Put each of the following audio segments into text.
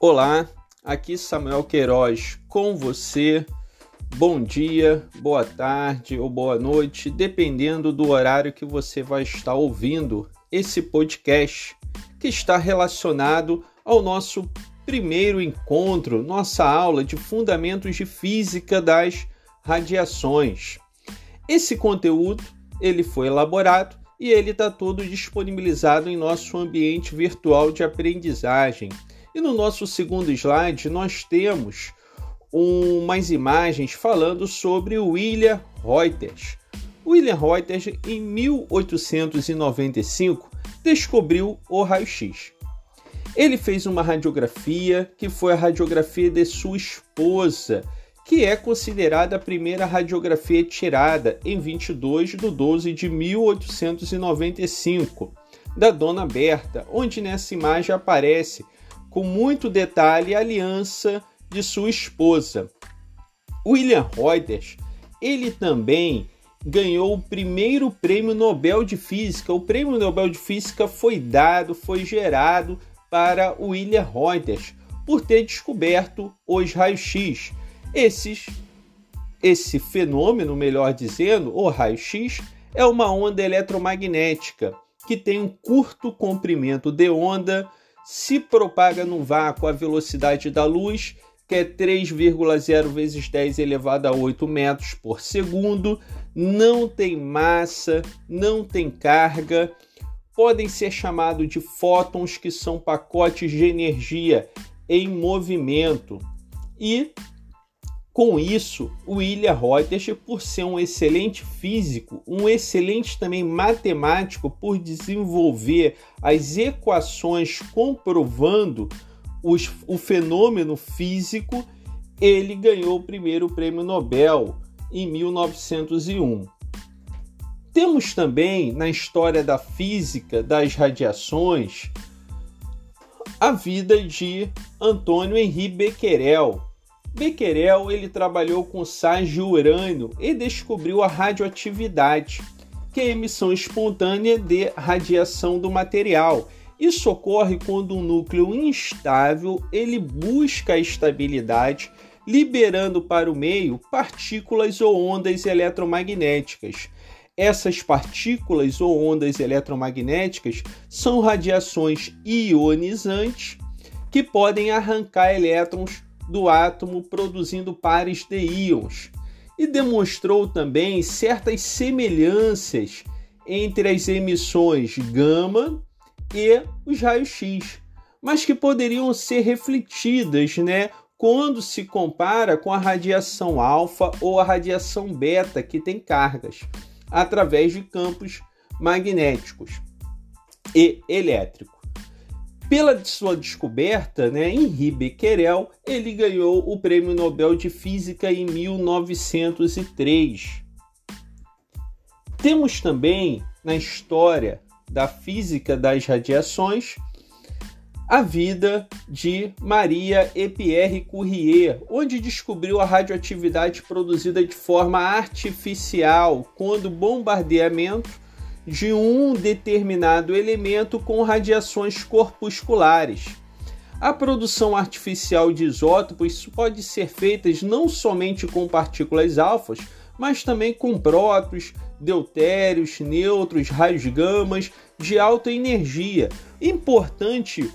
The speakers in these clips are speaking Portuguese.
Olá, aqui Samuel Queiroz com você. Bom dia, boa tarde ou boa noite, dependendo do horário que você vai estar ouvindo esse podcast que está relacionado ao nosso primeiro encontro, nossa aula de Fundamentos de Física das Radiações. Esse conteúdo ele foi elaborado e ele está todo disponibilizado em nosso ambiente virtual de aprendizagem e no nosso segundo slide, nós temos umas imagens falando sobre William Reuters. William Reuters, em 1895, descobriu o raio-x. Ele fez uma radiografia que foi a radiografia de sua esposa, que é considerada a primeira radiografia tirada em 22 de 12 de 1895, da Dona Berta, onde nessa imagem aparece com muito detalhe a aliança de sua esposa. William Reuters, ele também ganhou o primeiro prêmio Nobel de Física. O prêmio Nobel de Física foi dado, foi gerado para William Reuters por ter descoberto os raios-x. Esses esse fenômeno, melhor dizendo, o raio-x, é uma onda eletromagnética que tem um curto comprimento de onda se propaga no vácuo a velocidade da luz, que é 3,0 vezes 10 elevado a 8 metros por segundo, não tem massa, não tem carga, podem ser chamados de fótons, que são pacotes de energia em movimento. E com isso, William Reuters, por ser um excelente físico, um excelente também matemático, por desenvolver as equações comprovando os, o fenômeno físico, ele ganhou o primeiro prêmio Nobel em 1901. Temos também na história da física das radiações a vida de Antônio Henri Becquerel, Becquerel ele trabalhou com sais urânio e descobriu a radioatividade, que é a emissão espontânea de radiação do material. Isso ocorre quando um núcleo instável ele busca a estabilidade, liberando para o meio partículas ou ondas eletromagnéticas. Essas partículas ou ondas eletromagnéticas são radiações ionizantes que podem arrancar elétrons do átomo produzindo pares de íons e demonstrou também certas semelhanças entre as emissões gama e os raios-x, mas que poderiam ser refletidas, né, quando se compara com a radiação alfa ou a radiação beta que tem cargas através de campos magnéticos e elétricos. Pela sua descoberta, né, Henri Becquerel, ele ganhou o Prêmio Nobel de Física em 1903. Temos também na história da física das radiações a vida de Maria e Pierre Curie, onde descobriu a radioatividade produzida de forma artificial quando bombardeamento de um determinado elemento com radiações corpusculares. A produção artificial de isótopos pode ser feita não somente com partículas alfas, mas também com prótons, deutérios, nêutrons, raios gamas de alta energia. Importante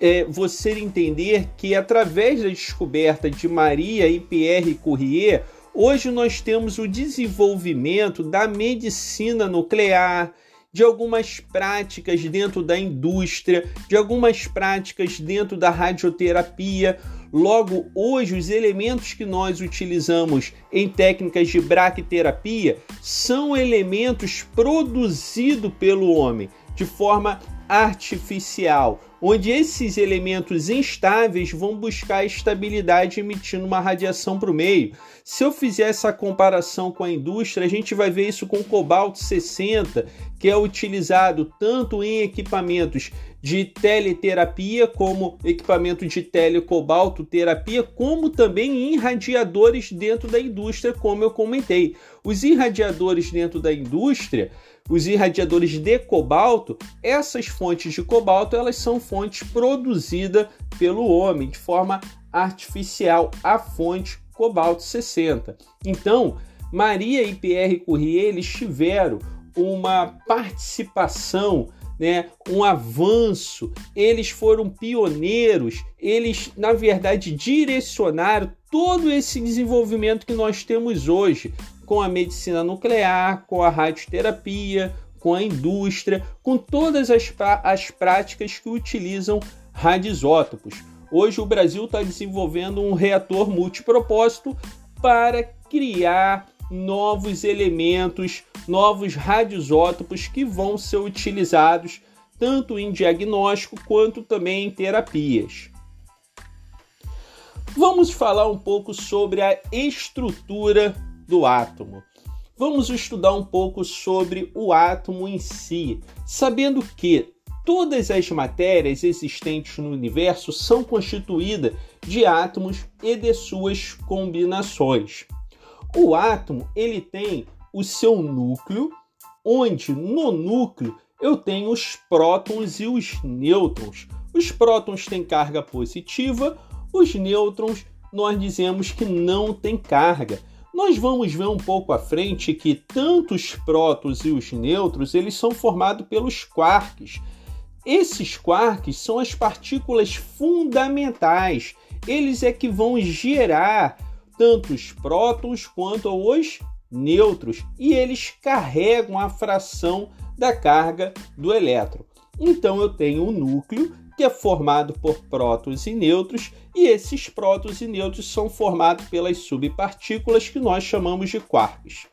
é você entender que através da descoberta de Maria e Pierre Curie, Hoje nós temos o desenvolvimento da medicina nuclear, de algumas práticas dentro da indústria, de algumas práticas dentro da radioterapia. Logo, hoje, os elementos que nós utilizamos em técnicas de braquiterapia são elementos produzidos pelo homem de forma artificial, onde esses elementos instáveis vão buscar estabilidade emitindo uma radiação para o meio. Se eu fizer essa comparação com a indústria, a gente vai ver isso com o cobalto 60, que é utilizado tanto em equipamentos de teleterapia, como equipamento de telecobalto terapia, como também em irradiadores dentro da indústria, como eu comentei. Os irradiadores dentro da indústria, os irradiadores de cobalto, essas fontes de cobalto, elas são fontes produzidas pelo homem de forma artificial, a fonte cobalto 60. Então, Maria e Pierre Curie eles tiveram uma participação, né, um avanço, eles foram pioneiros, eles na verdade direcionaram todo esse desenvolvimento que nós temos hoje com a medicina nuclear, com a radioterapia, com a indústria, com todas as, as práticas que utilizam radioisótopos. Hoje o Brasil está desenvolvendo um reator multipropósito para criar novos elementos, novos radioisótopos que vão ser utilizados tanto em diagnóstico quanto também em terapias. Vamos falar um pouco sobre a estrutura do átomo. Vamos estudar um pouco sobre o átomo em si, sabendo que todas as matérias existentes no universo são constituídas de átomos e de suas combinações. O átomo ele tem o seu núcleo, onde no núcleo eu tenho os prótons e os nêutrons. Os prótons têm carga positiva, os nêutrons nós dizemos que não tem carga. Nós vamos ver um pouco à frente que tanto os prótons e os nêutrons eles são formados pelos quarks. Esses quarks são as partículas fundamentais. Eles é que vão gerar tanto os prótons quanto os nêutrons e eles carregam a fração da carga do elétron. Então eu tenho um núcleo que é formado por prótons e nêutrons e esses prótons e nêutrons são formados pelas subpartículas que nós chamamos de quarks.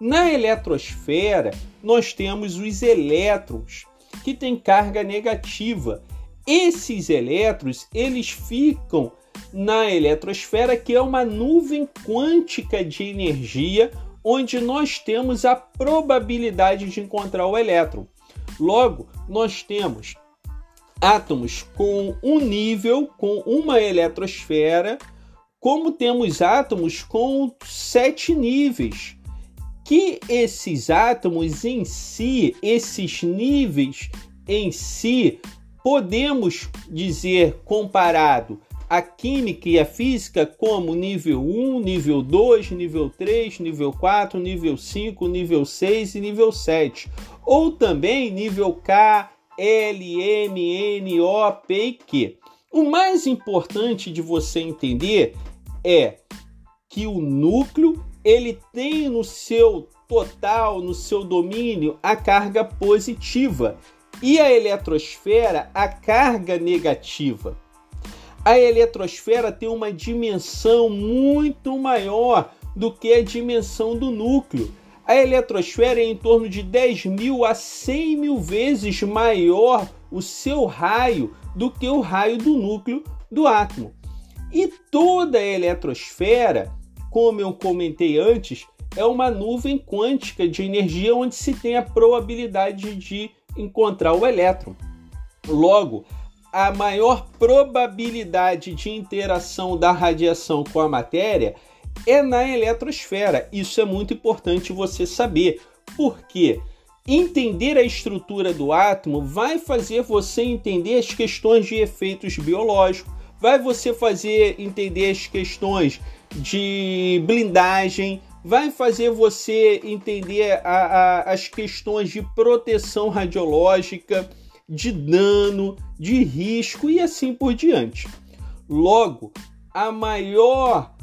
Na eletrosfera, nós temos os elétrons, que têm carga negativa. Esses elétrons, eles ficam na eletrosfera, que é uma nuvem quântica de energia, onde nós temos a probabilidade de encontrar o elétron. Logo, nós temos átomos com um nível, com uma eletrosfera, como temos átomos com sete níveis. Que esses átomos em si, esses níveis em si, podemos dizer comparado a química e a física como nível 1, nível 2, nível 3, nível 4, nível 5, nível 6 e nível 7. Ou também nível K, L, M, N, O, P e Q. O mais importante de você entender é que o núcleo ele tem no seu total, no seu domínio, a carga positiva e a eletrosfera a carga negativa. A eletrosfera tem uma dimensão muito maior do que a dimensão do núcleo. A eletrosfera é em torno de 10 mil a 100 mil vezes maior o seu raio do que o raio do núcleo do átomo. E toda a eletrosfera, como eu comentei antes, é uma nuvem quântica de energia onde se tem a probabilidade de encontrar o elétron. Logo, a maior probabilidade de interação da radiação com a matéria é na eletrosfera. Isso é muito importante você saber, porque entender a estrutura do átomo vai fazer você entender as questões de efeitos biológicos, vai você fazer entender as questões de blindagem, vai fazer você entender a, a, as questões de proteção radiológica de dano, de risco e assim por diante. Logo, a maior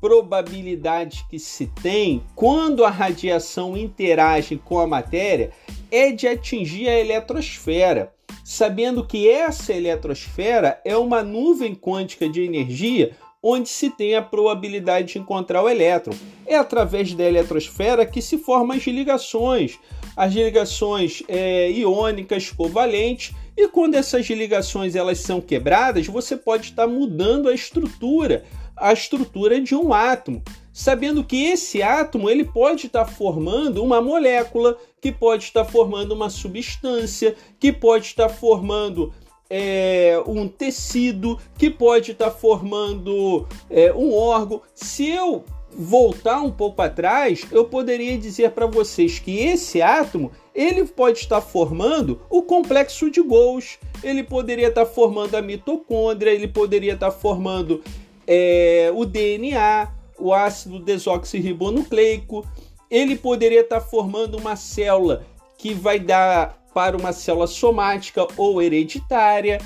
probabilidade que se tem quando a radiação interage com a matéria é de atingir a eletrosfera, sabendo que essa eletrosfera é uma nuvem quântica de energia onde se tem a probabilidade de encontrar o elétron. É através da eletrosfera que se formam as ligações, as ligações é, iônicas covalentes, e quando essas ligações elas são quebradas, você pode estar mudando a estrutura, a estrutura de um átomo, sabendo que esse átomo ele pode estar formando uma molécula, que pode estar formando uma substância, que pode estar formando é, um tecido, que pode estar formando é, um órgão. Se eu voltar um pouco atrás, eu poderia dizer para vocês que esse átomo ele pode estar formando o complexo de Golgi, ele poderia estar formando a mitocôndria, ele poderia estar formando é, o DNA, o ácido desoxirribonucleico, ele poderia estar formando uma célula que vai dar para uma célula somática ou hereditária,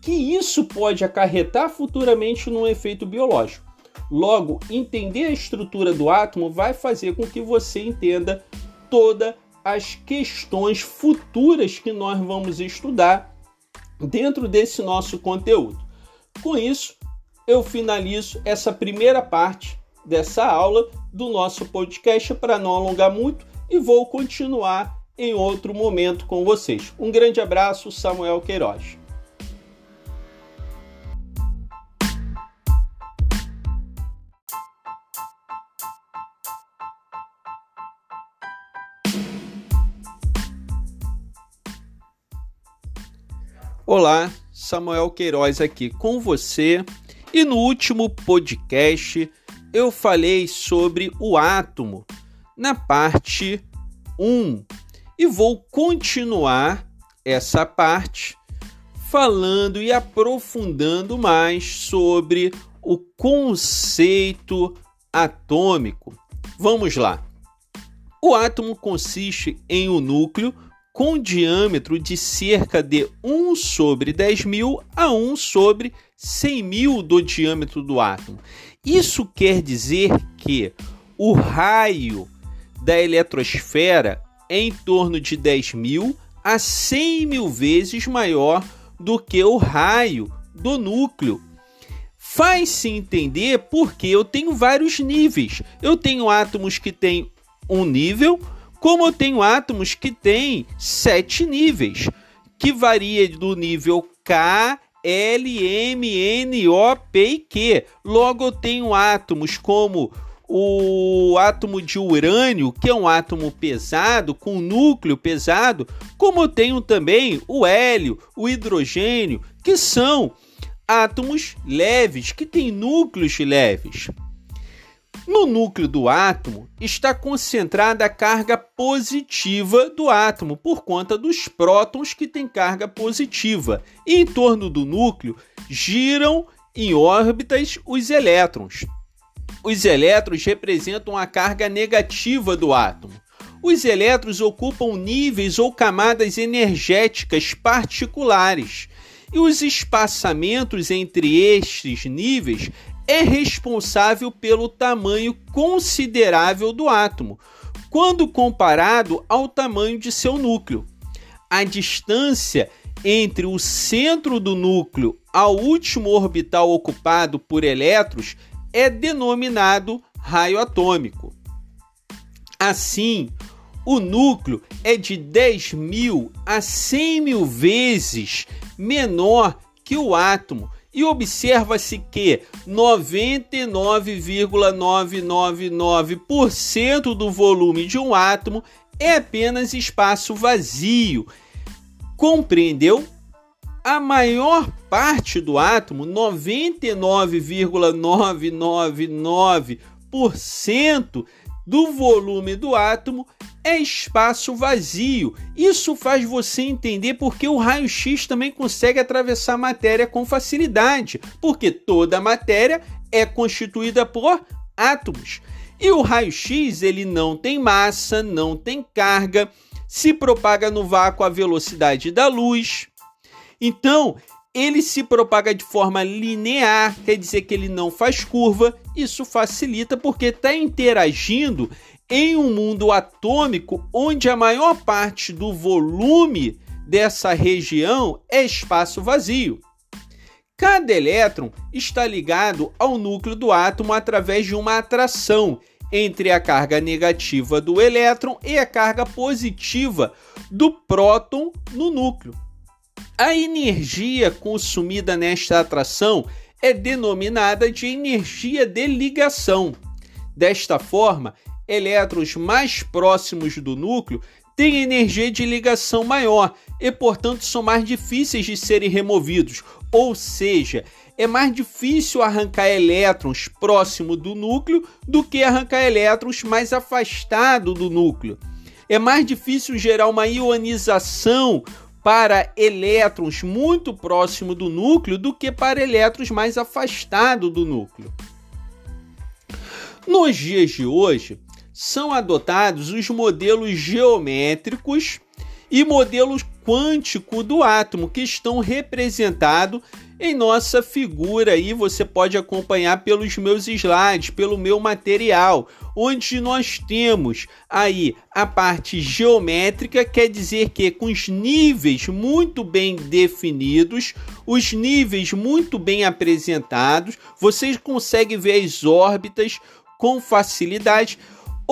que isso pode acarretar futuramente num efeito biológico. Logo, entender a estrutura do átomo vai fazer com que você entenda todas as questões futuras que nós vamos estudar dentro desse nosso conteúdo. Com isso, eu finalizo essa primeira parte dessa aula do nosso podcast para não alongar muito e vou continuar em outro momento com vocês. Um grande abraço, Samuel Queiroz. Olá, Samuel Queiroz aqui com você. E no último podcast eu falei sobre o átomo na parte 1 e vou continuar essa parte falando e aprofundando mais sobre o conceito atômico. Vamos lá. O átomo consiste em um núcleo com diâmetro de cerca de 1 sobre 10 mil a 1 sobre 100 mil do diâmetro do átomo. Isso quer dizer que o raio da eletrosfera em torno de 10 mil a 100 mil vezes maior do que o raio do núcleo. Faz-se entender porque eu tenho vários níveis. Eu tenho átomos que têm um nível, como eu tenho átomos que têm sete níveis, que varia do nível K, L, M, N, O, P e Q. Logo eu tenho átomos como o átomo de urânio, que é um átomo pesado, com núcleo pesado, como eu tenho também o hélio, o hidrogênio, que são átomos leves, que têm núcleos leves. No núcleo do átomo está concentrada a carga positiva do átomo, por conta dos prótons que têm carga positiva. E em torno do núcleo giram em órbitas os elétrons. Os elétrons representam a carga negativa do átomo. Os elétrons ocupam níveis ou camadas energéticas particulares, e os espaçamentos entre estes níveis é responsável pelo tamanho considerável do átomo, quando comparado ao tamanho de seu núcleo. A distância entre o centro do núcleo ao último orbital ocupado por elétrons é denominado raio atômico. Assim, o núcleo é de 10 mil a 100 mil vezes menor que o átomo e observa-se que 99,999% do volume de um átomo é apenas espaço vazio. Compreendeu? a maior parte do átomo, 99,999% do volume do átomo é espaço vazio. Isso faz você entender porque o raio-x também consegue atravessar a matéria com facilidade, porque toda a matéria é constituída por átomos. E o raio-x ele não tem massa, não tem carga, se propaga no vácuo à velocidade da luz. Então, ele se propaga de forma linear, quer dizer que ele não faz curva. Isso facilita porque está interagindo em um mundo atômico onde a maior parte do volume dessa região é espaço vazio. Cada elétron está ligado ao núcleo do átomo através de uma atração entre a carga negativa do elétron e a carga positiva do próton no núcleo. A energia consumida nesta atração é denominada de energia de ligação. Desta forma, elétrons mais próximos do núcleo têm energia de ligação maior e, portanto, são mais difíceis de serem removidos, ou seja, é mais difícil arrancar elétrons próximo do núcleo do que arrancar elétrons mais afastado do núcleo. É mais difícil gerar uma ionização para elétrons muito próximo do núcleo do que para elétrons mais afastado do núcleo. Nos dias de hoje, são adotados os modelos geométricos e modelos quântico do átomo que estão representados em nossa figura aí você pode acompanhar pelos meus slides, pelo meu material, onde nós temos aí a parte geométrica, quer dizer que com os níveis muito bem definidos, os níveis muito bem apresentados, vocês conseguem ver as órbitas com facilidade.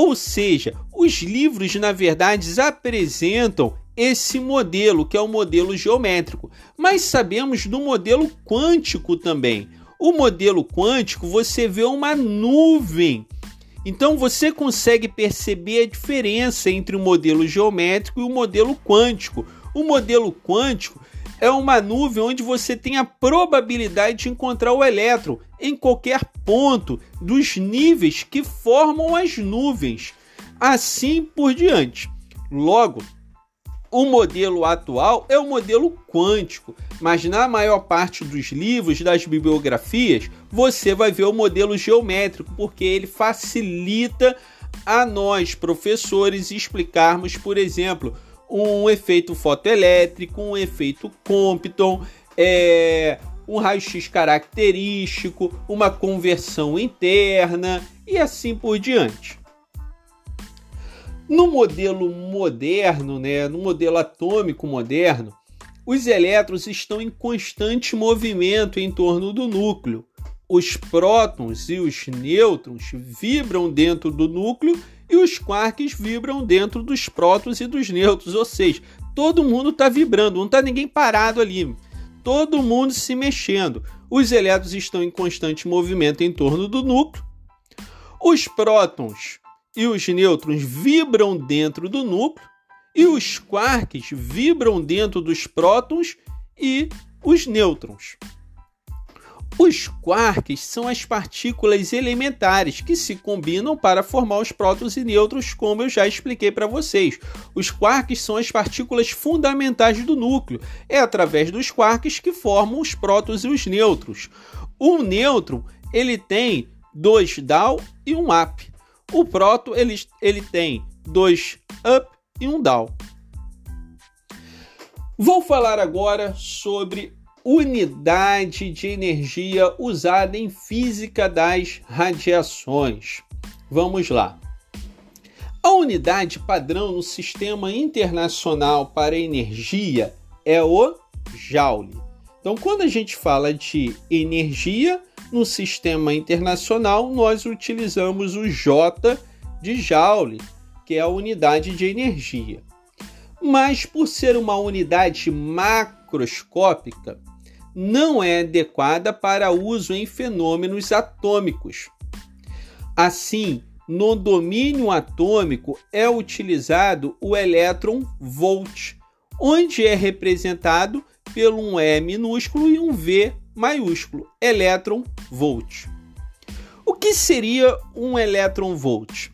Ou seja, os livros na verdade apresentam esse modelo, que é o modelo geométrico. Mas sabemos do modelo quântico também. O modelo quântico você vê uma nuvem. Então você consegue perceber a diferença entre o modelo geométrico e o modelo quântico. O modelo quântico é uma nuvem onde você tem a probabilidade de encontrar o elétron em qualquer ponto dos níveis que formam as nuvens. Assim por diante. Logo, o modelo atual é o modelo quântico, mas na maior parte dos livros, das bibliografias, você vai ver o modelo geométrico, porque ele facilita a nós, professores, explicarmos, por exemplo, um efeito fotoelétrico, um efeito Compton, é, um raio-x característico, uma conversão interna e assim por diante. No modelo moderno, né, no modelo atômico moderno, os elétrons estão em constante movimento em torno do núcleo. Os prótons e os nêutrons vibram dentro do núcleo e os quarks vibram dentro dos prótons e dos nêutrons, ou seja, todo mundo está vibrando, não está ninguém parado ali, todo mundo se mexendo. Os elétrons estão em constante movimento em torno do núcleo. Os prótons e os nêutrons vibram dentro do núcleo, e os quarks vibram dentro dos prótons e os nêutrons. Os quarks são as partículas elementares que se combinam para formar os prótons e nêutrons, como eu já expliquei para vocês. Os quarks são as partículas fundamentais do núcleo. É através dos quarks que formam os prótons e os nêutrons. Um nêutron ele tem dois down e um up. O proto ele, ele tem dois up e um down. Vou falar agora sobre unidade de energia usada em física das radiações. Vamos lá. A unidade padrão no Sistema Internacional para Energia é o Joule. Então, quando a gente fala de energia, no sistema internacional, nós utilizamos o J de Joule, que é a unidade de energia. Mas por ser uma unidade macroscópica, não é adequada para uso em fenômenos atômicos. Assim, no domínio atômico é utilizado o elétron volt, onde é representado pelo um E minúsculo e um V maiúsculo, elétron volt. O que seria um elétron volt?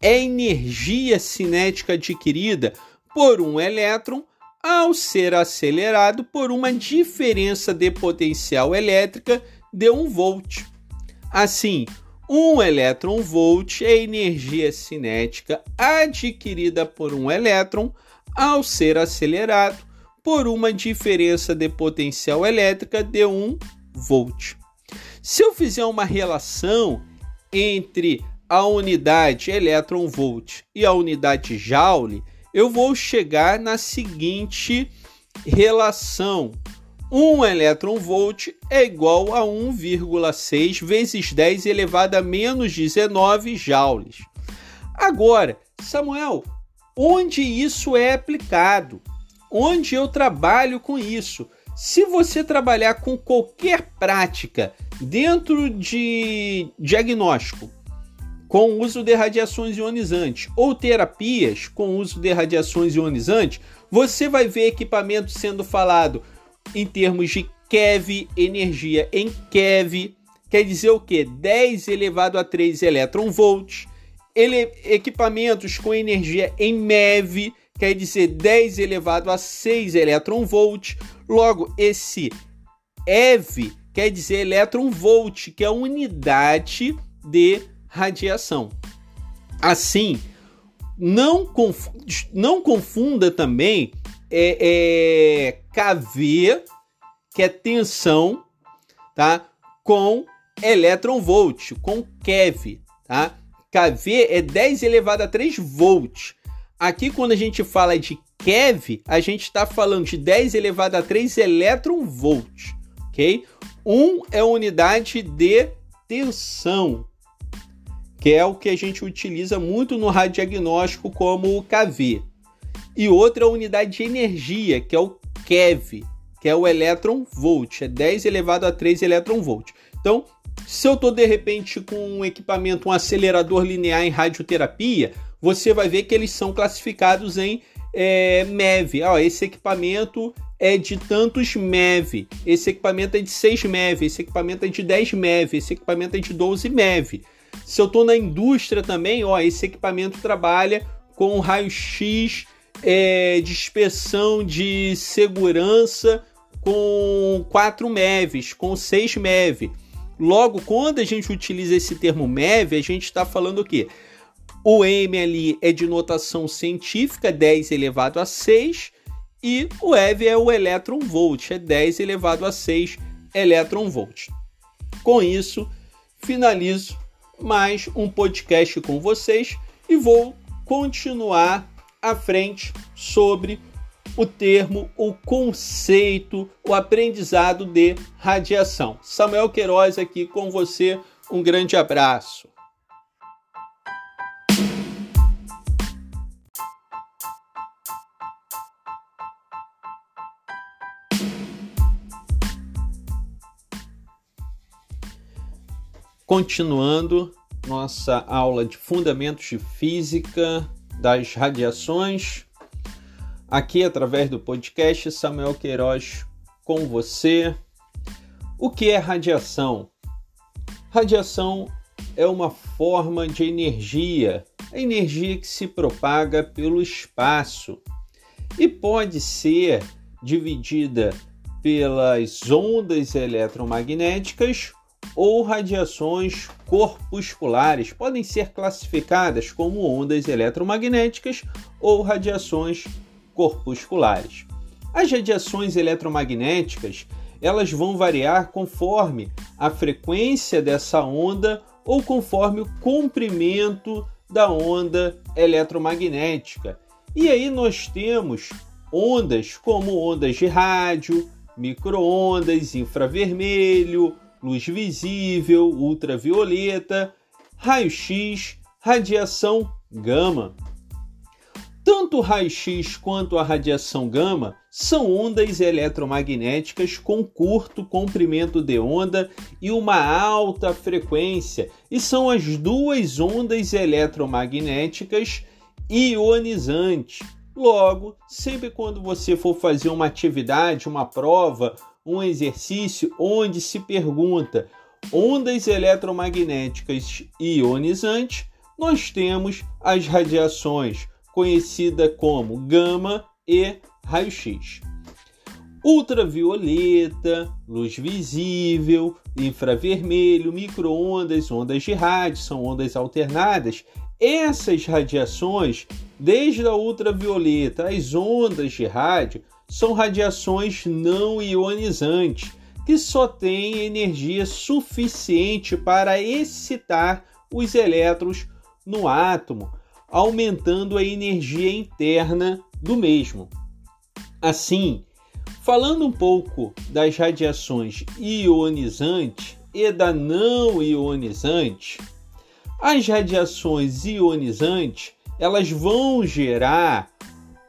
É energia cinética adquirida por um elétron ao ser acelerado por uma diferença de potencial elétrica de 1 volt. Assim, um elétron volt é energia cinética adquirida por um elétron ao ser acelerado por uma diferença de potencial elétrica de 1 volt. Se eu fizer uma relação entre a unidade elétron volt e a unidade joule, eu vou chegar na seguinte relação. 1 elétron volt é igual a 1,6 vezes 10 elevado a menos 19 joules. Agora, Samuel, onde isso é aplicado? onde eu trabalho com isso. Se você trabalhar com qualquer prática dentro de diagnóstico, com uso de radiações ionizantes ou terapias com uso de radiações ionizantes, você vai ver equipamento sendo falado em termos de keV, energia em keV, quer dizer o que? 10 elevado a 3 elétron-volts. equipamentos com energia em MeV, quer dizer 10 elevado a 6 elétron-volts. Logo, esse EV quer dizer elétron-volt, que é a unidade de radiação. Assim, não, conf não confunda também é, é, KV, que é tensão, tá? com elétron-volt, com keV, tá? KV é 10 elevado a 3 volts. Aqui, quando a gente fala de keV, a gente está falando de 10 elevado a 3 elétron-volt, ok? 1 é a unidade de tensão, que é o que a gente utiliza muito no radiodiagnóstico como o KV. E outra unidade de energia, que é o keV, que é o elétron volt, é 10 elevado a 3 elétron volt. Então, se eu estou de repente com um equipamento, um acelerador linear em radioterapia, você vai ver que eles são classificados em é, MEV. Ah, esse equipamento é de tantos MEV, esse equipamento é de 6 MEV, esse equipamento é de 10 MEV, esse equipamento é de 12 MEV. Se eu estou na indústria também, ó, esse equipamento trabalha com raio-x é, de inspeção de segurança com 4 MEVs, com 6 MEV. Logo, quando a gente utiliza esse termo MEV, a gente está falando o quê? O M ali é de notação científica, 10 elevado a 6, e o EV é o elétron volt, é 10 elevado a 6 elétron volt. Com isso, finalizo mais um podcast com vocês e vou continuar à frente sobre o termo, o conceito, o aprendizado de radiação. Samuel Queiroz aqui com você. Um grande abraço. Continuando nossa aula de Fundamentos de Física das Radiações, aqui através do podcast Samuel Queiroz com você. O que é radiação? Radiação é uma forma de energia, a energia que se propaga pelo espaço e pode ser dividida pelas ondas eletromagnéticas ou radiações corpusculares podem ser classificadas como ondas eletromagnéticas ou radiações corpusculares. As radiações eletromagnéticas elas vão variar conforme a frequência dessa onda ou conforme o comprimento da onda eletromagnética. E aí nós temos ondas como ondas de rádio, microondas, infravermelho, luz visível, ultravioleta, raio-x, radiação gama. Tanto o raio-x quanto a radiação gama são ondas eletromagnéticas com curto comprimento de onda e uma alta frequência, e são as duas ondas eletromagnéticas ionizantes. Logo, sempre quando você for fazer uma atividade, uma prova, um exercício onde se pergunta ondas eletromagnéticas ionizantes, nós temos as radiações conhecida como gama e raio-x. Ultravioleta, luz visível, infravermelho, microondas, ondas de rádio, são ondas alternadas. Essas radiações, desde a ultravioleta às ondas de rádio, são radiações não ionizantes, que só têm energia suficiente para excitar os elétrons no átomo, aumentando a energia interna do mesmo. Assim, falando um pouco das radiações ionizantes e da não ionizante, as radiações ionizantes elas vão gerar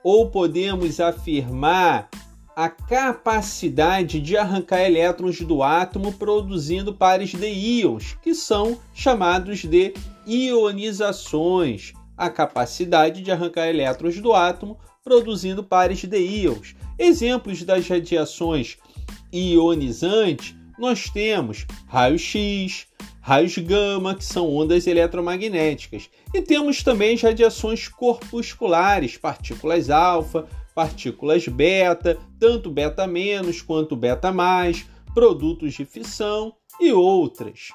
ou podemos afirmar a capacidade de arrancar elétrons do átomo produzindo pares de íons, que são chamados de ionizações. A capacidade de arrancar elétrons do átomo produzindo pares de íons. Exemplos das radiações ionizantes, nós temos raio-x, raios gama, que são ondas eletromagnéticas, e temos também as radiações corpusculares, partículas alfa, partículas beta, tanto beta menos quanto beta mais, produtos de fissão e outras.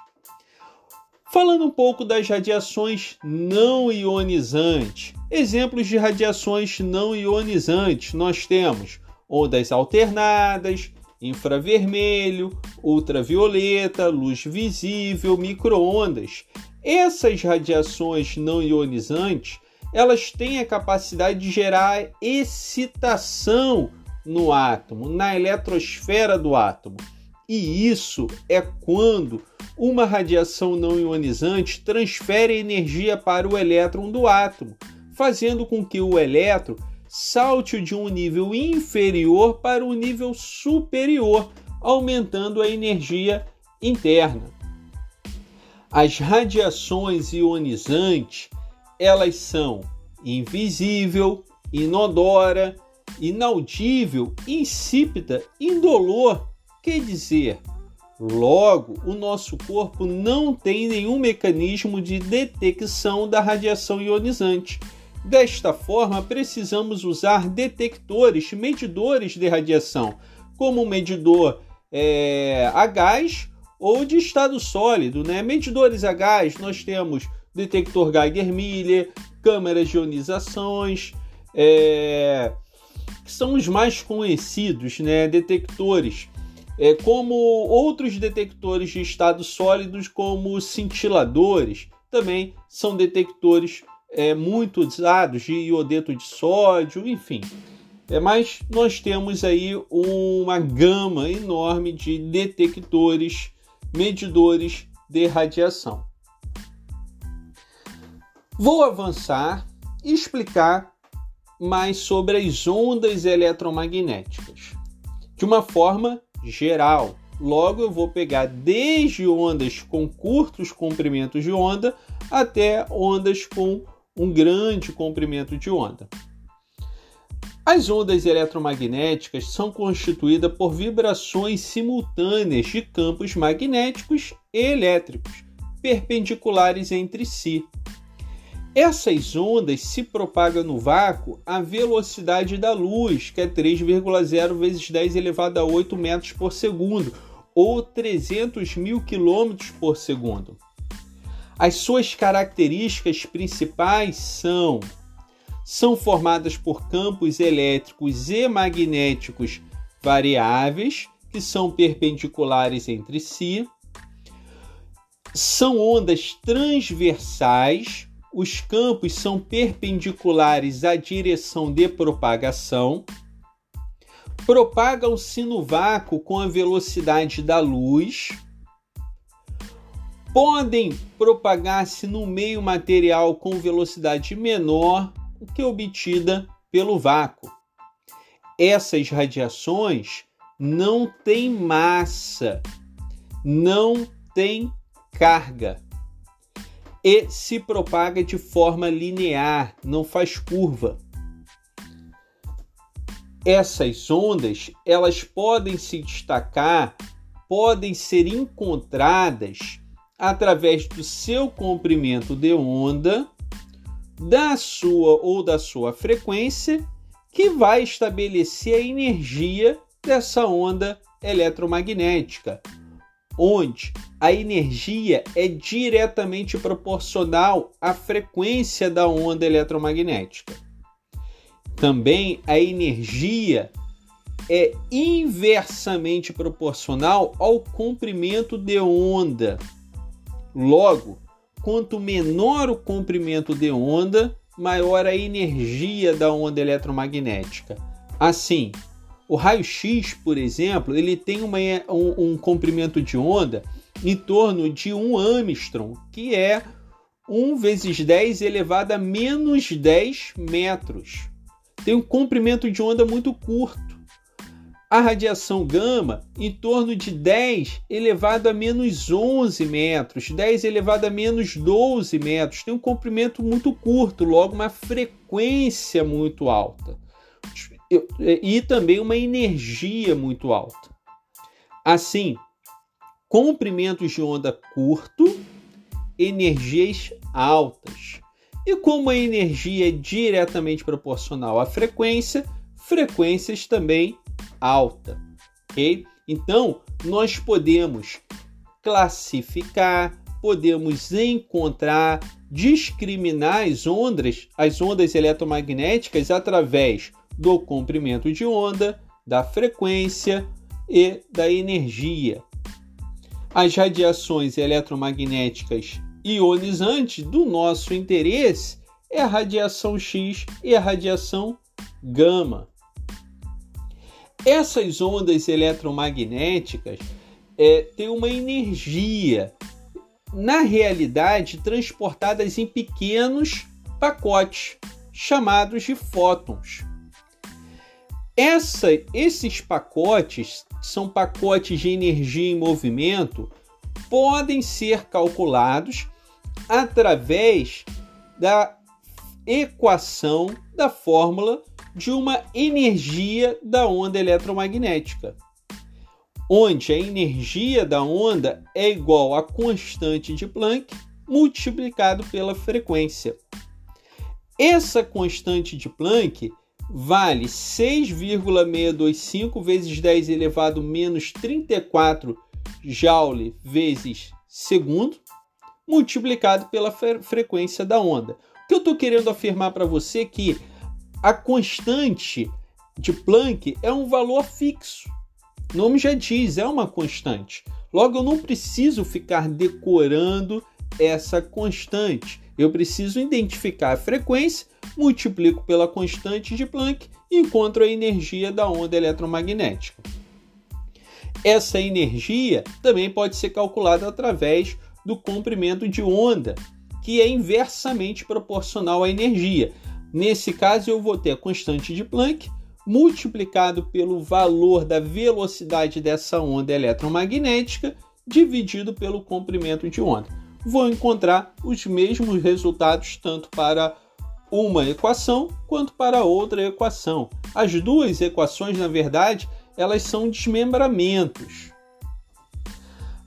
Falando um pouco das radiações não ionizantes. Exemplos de radiações não ionizantes nós temos ondas alternadas, infravermelho, ultravioleta, luz visível, microondas. Essas radiações não ionizantes, elas têm a capacidade de gerar excitação no átomo, na eletrosfera do átomo. E isso é quando uma radiação não ionizante transfere energia para o elétron do átomo, fazendo com que o elétron salte de um nível inferior para um nível superior, aumentando a energia interna. As radiações ionizantes, elas são invisível, inodora, inaudível, insípida, indolor, quer dizer, logo o nosso corpo não tem nenhum mecanismo de detecção da radiação ionizante Desta forma, precisamos usar detectores, medidores de radiação, como medidor é, a gás ou de estado sólido. Né? Medidores a gás, nós temos detector Geiger-Miller, câmeras de ionizações, é, que são os mais conhecidos, né? detectores, é, como outros detectores de estado sólidos, como cintiladores, também são detectores é, muito usados de iodeto de sódio, enfim. É, mas nós temos aí uma gama enorme de detectores, medidores de radiação. Vou avançar e explicar mais sobre as ondas eletromagnéticas de uma forma geral. Logo, eu vou pegar desde ondas com curtos comprimentos de onda até ondas com um grande comprimento de onda. As ondas eletromagnéticas são constituídas por vibrações simultâneas de campos magnéticos e elétricos, perpendiculares entre si. Essas ondas se propagam no vácuo à velocidade da luz, que é 3,0 vezes 10 elevado a 8 metros por segundo, ou 300 mil quilômetros por segundo. As suas características principais são são formadas por campos elétricos e magnéticos variáveis, que são perpendiculares entre si. São ondas transversais, os campos são perpendiculares à direção de propagação. Propagam-se no vácuo com a velocidade da luz podem propagar-se no meio material com velocidade menor do que obtida pelo vácuo. Essas radiações não têm massa, não têm carga e se propaga de forma linear, não faz curva. Essas ondas, elas podem se destacar, podem ser encontradas através do seu comprimento de onda, da sua ou da sua frequência, que vai estabelecer a energia dessa onda eletromagnética, onde a energia é diretamente proporcional à frequência da onda eletromagnética. Também a energia é inversamente proporcional ao comprimento de onda Logo, quanto menor o comprimento de onda, maior a energia da onda eletromagnética. Assim, o raio-x, por exemplo, ele tem uma, um, um, comprimento de onda em torno de 1 Armstrong, que é 1 vezes 10 elevado a menos 10 metros. Tem um comprimento de onda muito curto. A radiação gama em torno de 10 elevado a menos 11 metros, 10 elevado a menos 12 metros. Tem um comprimento muito curto, logo uma frequência muito alta. E também uma energia muito alta. Assim, comprimentos de onda curto, energias altas. E como a energia é diretamente proporcional à frequência, frequências também alta, ok? Então, nós podemos classificar, podemos encontrar, discriminar as ondas, as ondas eletromagnéticas através do comprimento de onda, da frequência e da energia. As radiações eletromagnéticas ionizantes do nosso interesse é a radiação X e a radiação gama. Essas ondas eletromagnéticas é, têm uma energia, na realidade, transportadas em pequenos pacotes, chamados de fótons. Essa, esses pacotes são pacotes de energia em movimento, podem ser calculados através da equação da fórmula de uma energia da onda eletromagnética, onde a energia da onda é igual à constante de Planck multiplicado pela frequência. Essa constante de Planck vale 6,625 vezes 10 elevado menos 34 joule vezes segundo, multiplicado pela frequência da onda. O que eu estou querendo afirmar para você é que a constante de Planck é um valor fixo. O nome já diz, é uma constante. Logo, eu não preciso ficar decorando essa constante. Eu preciso identificar a frequência, multiplico pela constante de Planck e encontro a energia da onda eletromagnética. Essa energia também pode ser calculada através do comprimento de onda, que é inversamente proporcional à energia. Nesse caso, eu vou ter a constante de Planck multiplicado pelo valor da velocidade dessa onda eletromagnética dividido pelo comprimento de onda. Vou encontrar os mesmos resultados tanto para uma equação quanto para outra equação. As duas equações, na verdade, elas são desmembramentos.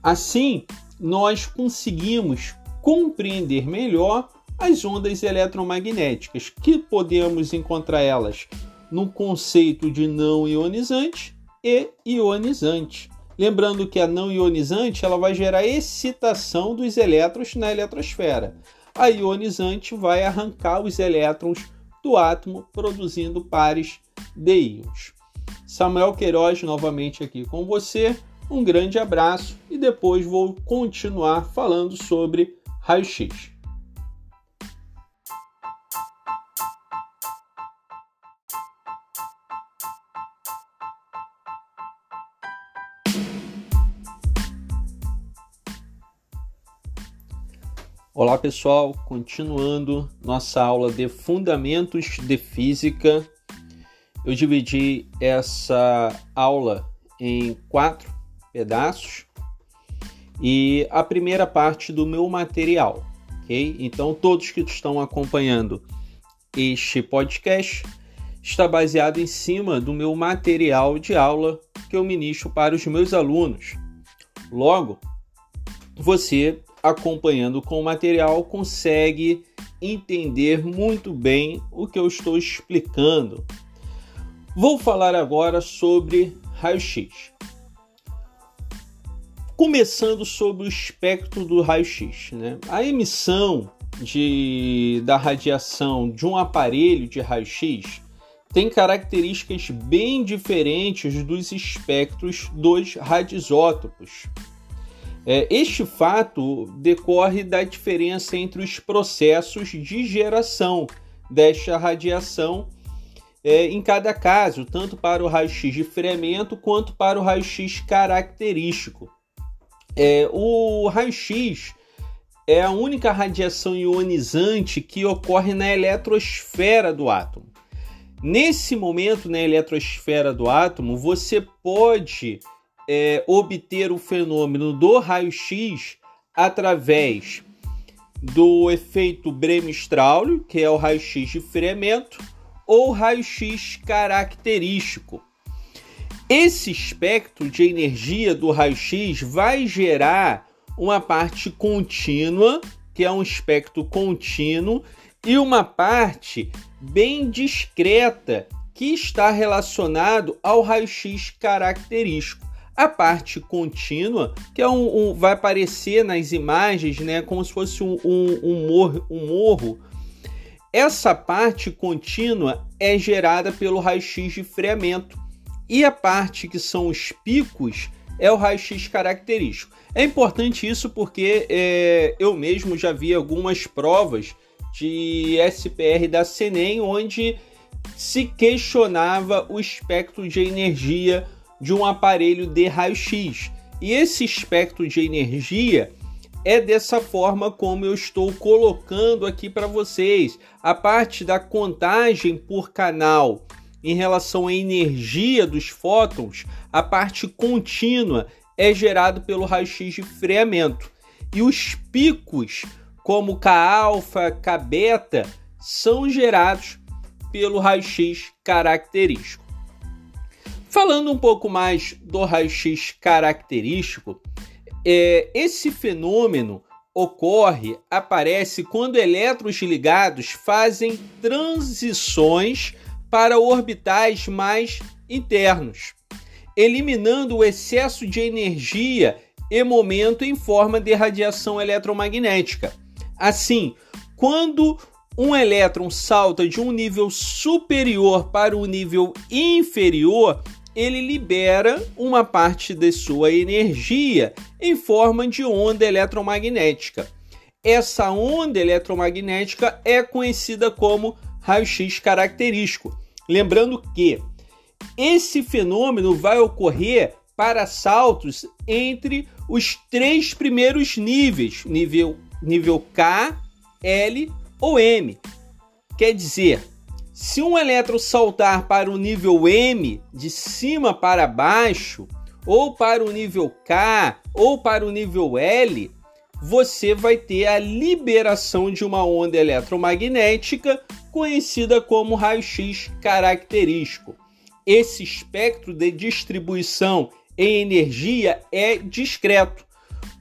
Assim, nós conseguimos compreender melhor as ondas eletromagnéticas, que podemos encontrar elas no conceito de não ionizante e ionizante. Lembrando que a não ionizante ela vai gerar excitação dos elétrons na eletrosfera. A ionizante vai arrancar os elétrons do átomo, produzindo pares de íons. Samuel Queiroz novamente aqui com você. Um grande abraço e depois vou continuar falando sobre raio-x. Olá pessoal, continuando nossa aula de Fundamentos de Física. Eu dividi essa aula em quatro pedaços e a primeira parte do meu material, ok? Então todos que estão acompanhando este podcast está baseado em cima do meu material de aula que eu ministro para os meus alunos. Logo, você acompanhando com o material consegue entender muito bem o que eu estou explicando. Vou falar agora sobre raio-x. Começando sobre o espectro do raio-x. Né? A emissão de, da radiação de um aparelho de raio-x tem características bem diferentes dos espectros dos radisótopos. É, este fato decorre da diferença entre os processos de geração desta radiação é, em cada caso, tanto para o raio-x de friamento quanto para o raio-x característico. É, o raio-x é a única radiação ionizante que ocorre na eletrosfera do átomo. Nesse momento, na eletrosfera do átomo, você pode é, obter o fenômeno do raio-x através do efeito Bremsstrahlung, que é o raio-x de friamento, ou raio-x característico. Esse espectro de energia do raio-x vai gerar uma parte contínua, que é um espectro contínuo, e uma parte bem discreta, que está relacionado ao raio-x característico. A parte contínua, que é um, um, vai aparecer nas imagens, né, como se fosse um, um, um, morro, um morro. Essa parte contínua é gerada pelo raio-x de freamento. E a parte que são os picos é o raio-x característico. É importante isso porque é, eu mesmo já vi algumas provas de SPR da CENEM onde se questionava o espectro de energia de um aparelho de raio-x. E esse espectro de energia é dessa forma como eu estou colocando aqui para vocês. A parte da contagem por canal em relação à energia dos fótons, a parte contínua é gerado pelo raio-x de freamento. E os picos, como K-alfa, K-beta, são gerados pelo raio-x característico. Falando um pouco mais do raio-x característico, é, esse fenômeno ocorre, aparece quando elétrons ligados fazem transições para orbitais mais internos, eliminando o excesso de energia e momento em forma de radiação eletromagnética. Assim, quando um elétron salta de um nível superior para o um nível inferior, ele libera uma parte de sua energia em forma de onda eletromagnética. Essa onda eletromagnética é conhecida como raio-x característico. Lembrando que esse fenômeno vai ocorrer para saltos entre os três primeiros níveis, nível, nível K, L ou M. Quer dizer, se um elétron saltar para o nível M, de cima para baixo, ou para o nível K, ou para o nível L, você vai ter a liberação de uma onda eletromagnética conhecida como raio-x característico. Esse espectro de distribuição em energia é discreto,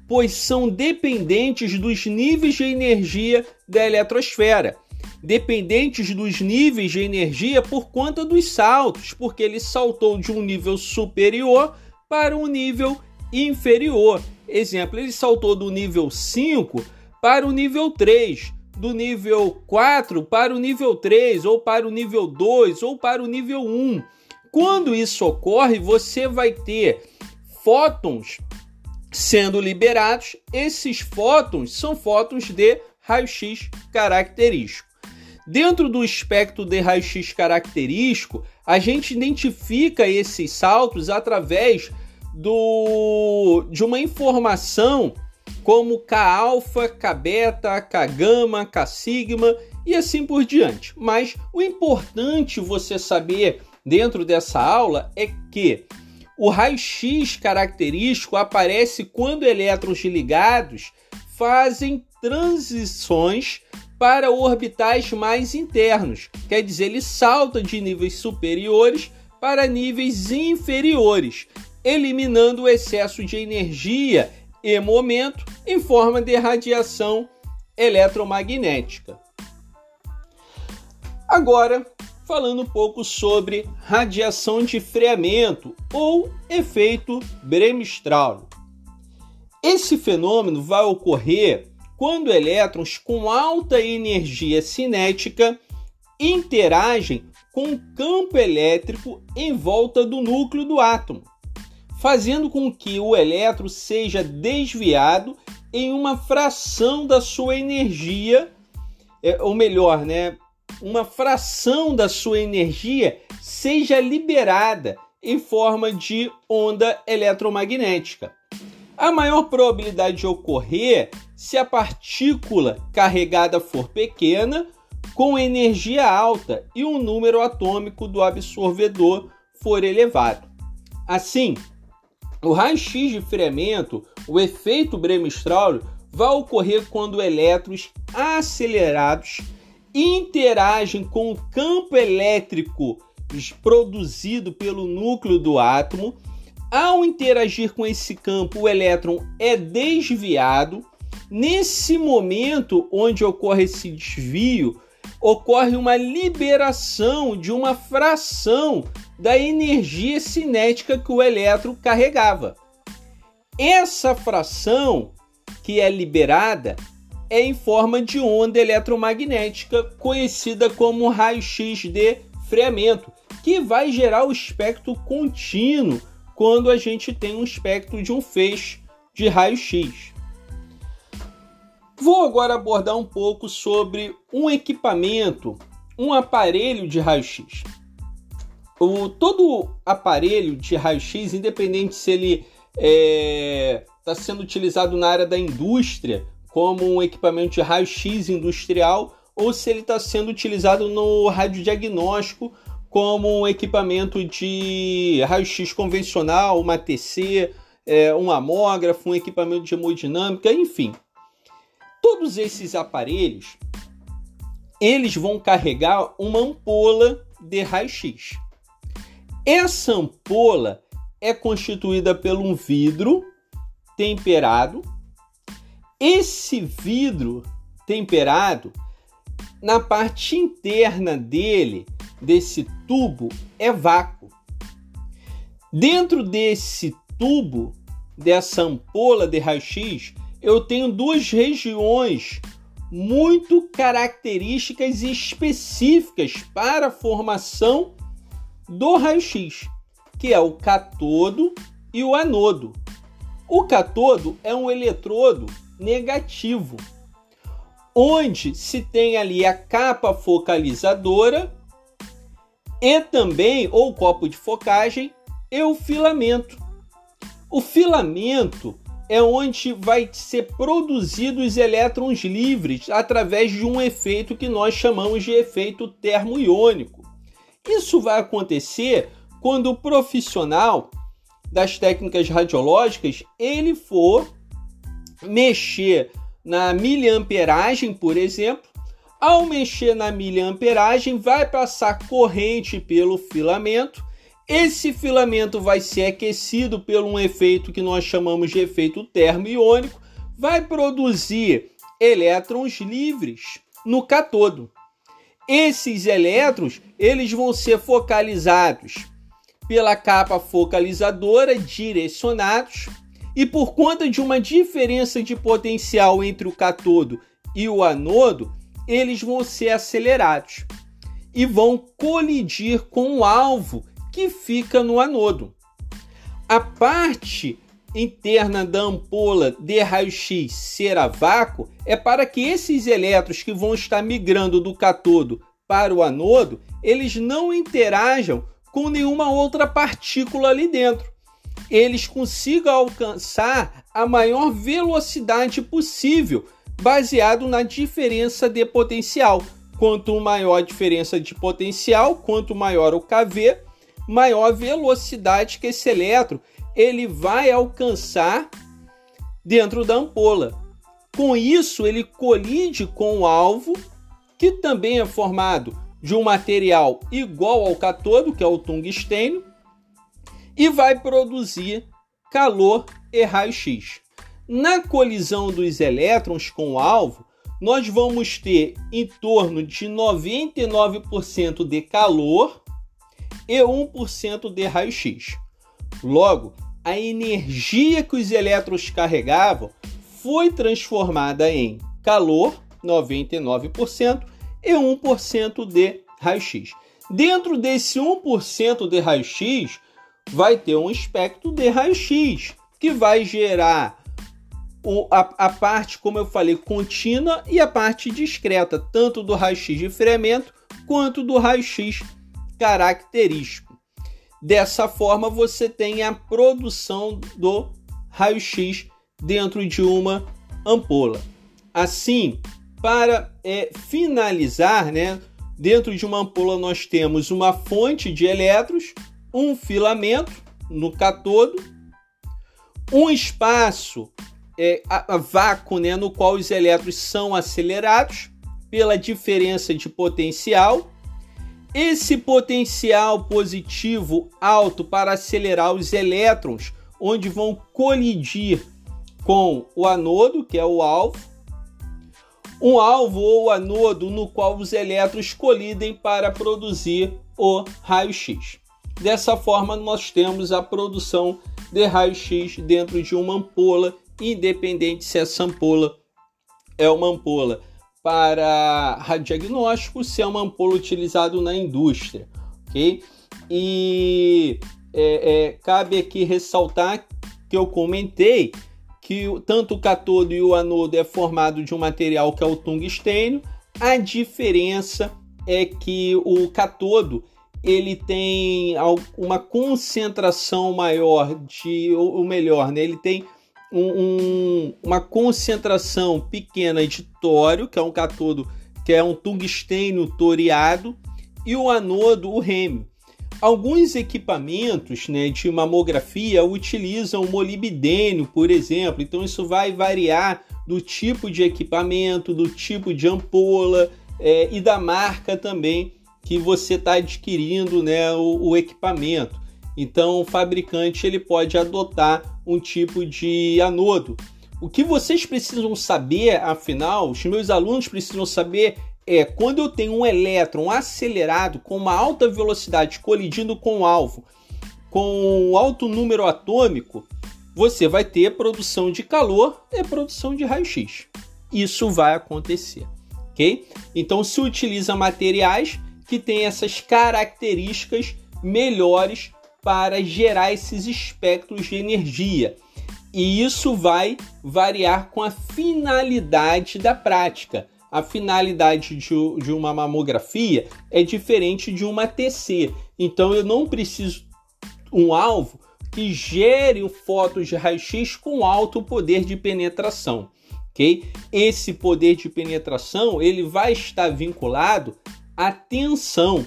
pois são dependentes dos níveis de energia da eletrosfera dependentes dos níveis de energia por conta dos saltos, porque ele saltou de um nível superior para um nível inferior. Exemplo, ele saltou do nível 5 para o nível 3, do nível 4 para o nível 3, ou para o nível 2, ou para o nível 1. Quando isso ocorre, você vai ter fótons sendo liberados. Esses fótons são fótons de raio-x característico. Dentro do espectro de raio-x característico, a gente identifica esses saltos através do, de uma informação como K-alfa, K-beta, K-gama, K-sigma e assim por diante. Mas o importante você saber dentro dessa aula é que o raio-x característico aparece quando elétrons ligados fazem transições para orbitais mais internos, quer dizer, ele salta de níveis superiores para níveis inferiores, eliminando o excesso de energia e momento em forma de radiação eletromagnética. Agora, falando um pouco sobre radiação de freamento ou efeito Bremsstrahlung. Esse fenômeno vai ocorrer quando elétrons com alta energia cinética interagem com o campo elétrico em volta do núcleo do átomo, fazendo com que o elétron seja desviado em uma fração da sua energia, é, ou melhor, né, uma fração da sua energia seja liberada em forma de onda eletromagnética. A maior probabilidade de ocorrer se a partícula carregada for pequena, com energia alta e o número atômico do absorvedor for elevado. Assim, o raio-x de friamento, o efeito Bremsstrahlung, vai ocorrer quando elétrons acelerados interagem com o campo elétrico produzido pelo núcleo do átomo. Ao interagir com esse campo, o elétron é desviado. Nesse momento onde ocorre esse desvio, ocorre uma liberação de uma fração da energia cinética que o elétron carregava. Essa fração que é liberada é em forma de onda eletromagnética, conhecida como raio-x de freamento, que vai gerar o espectro contínuo quando a gente tem um espectro de um feixe de raio-x. Vou agora abordar um pouco sobre um equipamento, um aparelho de raio-x. O, todo aparelho de raio-x, independente se ele está é, tá sendo utilizado na área da indústria como um equipamento de raio-x industrial ou se ele está sendo utilizado no radiodiagnóstico como um equipamento de raio-x convencional, uma TC, é, um amógrafo, um equipamento de hemodinâmica, enfim. Todos esses aparelhos eles vão carregar uma ampola de raio-x. Essa ampola é constituída por um vidro temperado. Esse vidro temperado, na parte interna dele, desse tubo, é vácuo. Dentro desse tubo, dessa ampola de raio-x, eu tenho duas regiões muito características específicas para a formação do raio-x, que é o catodo e o anodo. O catodo é um eletrodo negativo, onde se tem ali a capa focalizadora e também ou copo de focagem e o filamento. O filamento é onde vai ser produzidos os elétrons livres através de um efeito que nós chamamos de efeito termoiônico. Isso vai acontecer quando o profissional das técnicas radiológicas ele for mexer na miliamperagem, por exemplo. Ao mexer na miliamperagem, vai passar corrente pelo filamento esse filamento vai ser aquecido por um efeito que nós chamamos de efeito termoiônico, vai produzir elétrons livres no catodo. Esses elétrons, eles vão ser focalizados pela capa focalizadora, direcionados, e por conta de uma diferença de potencial entre o catodo e o anodo, eles vão ser acelerados e vão colidir com o alvo que fica no anodo. A parte interna da ampola de raio-x ser a vácuo é para que esses elétrons que vão estar migrando do catodo para o anodo, eles não interajam com nenhuma outra partícula ali dentro. Eles consigam alcançar a maior velocidade possível, baseado na diferença de potencial. Quanto maior a diferença de potencial, quanto maior o KV, maior velocidade que esse elétron ele vai alcançar dentro da ampola. Com isso, ele colide com o alvo, que também é formado de um material igual ao catodo, que é o tungstênio, e vai produzir calor e raio-x. Na colisão dos elétrons com o alvo, nós vamos ter em torno de 99% de calor e 1% de raio-x. Logo, a energia que os elétrons carregavam foi transformada em calor, 99%, e 1% de raio-x. Dentro desse 1% de raio-x, vai ter um espectro de raio-x, que vai gerar a, parte, como eu falei, contínua e a parte discreta, tanto do raio-x de friamento quanto do raio-x característico. Dessa forma, você tem a produção do raio-x dentro de uma ampola. Assim, para é, finalizar, né, dentro de uma ampola nós temos uma fonte de elétrons, um filamento no catodo, um espaço é, a, a vácuo né, no qual os elétrons são acelerados pela diferença de potencial. Esse potencial positivo alto para acelerar os elétrons, onde vão colidir com o anodo, que é o alvo, um alvo ou anodo no qual os elétrons colidem para produzir o raio-x. Dessa forma, nós temos a produção de raio-x dentro de uma ampola, independente se essa ampola é uma ampola para radiodiagnóstico, se é uma ampola utilizada na indústria, ok? E é, é, cabe aqui ressaltar que eu comentei que tanto o catodo e o anodo é formado de um material que é o tungstênio. A diferença é que o catodo ele tem uma concentração maior de, ou melhor, né, ele tem um, um, uma concentração pequena de tório, que é um catodo que é um tungstênio toriado, e o anodo, o rêmio. Alguns equipamentos né, de mamografia utilizam molibdênio, por exemplo, então isso vai variar do tipo de equipamento, do tipo de ampola é, e da marca também que você está adquirindo né, o, o equipamento. Então, o fabricante ele pode adotar um tipo de anodo. O que vocês precisam saber, afinal, os meus alunos precisam saber é quando eu tenho um elétron acelerado com uma alta velocidade colidindo com o alvo, com alto número atômico, você vai ter produção de calor e produção de raio-x. Isso vai acontecer, ok? Então se utiliza materiais que têm essas características melhores para gerar esses espectros de energia. E isso vai variar com a finalidade da prática. A finalidade de, de uma mamografia é diferente de uma TC. Então eu não preciso um alvo que gere fotos de raio-x com alto poder de penetração, ok? Esse poder de penetração ele vai estar vinculado à tensão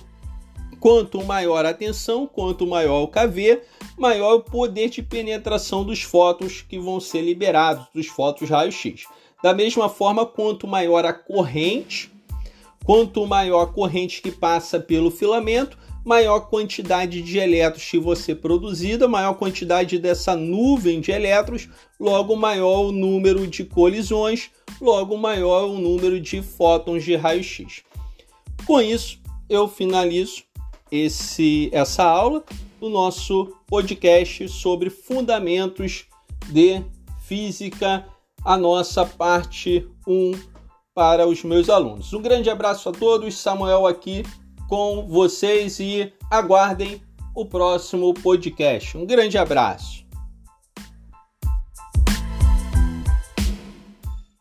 Quanto maior a tensão, quanto maior o KV, maior o poder de penetração dos fótons que vão ser liberados, dos fótons raio-x. Da mesma forma, quanto maior a corrente, quanto maior a corrente que passa pelo filamento, maior quantidade de elétrons que você produzida, maior quantidade dessa nuvem de elétrons, logo maior o número de colisões, logo maior o número de fótons de raio-x. Com isso, eu finalizo esse, essa aula do nosso podcast sobre fundamentos de física, a nossa parte 1 para os meus alunos. Um grande abraço a todos, Samuel aqui com vocês e aguardem o próximo podcast. Um grande abraço.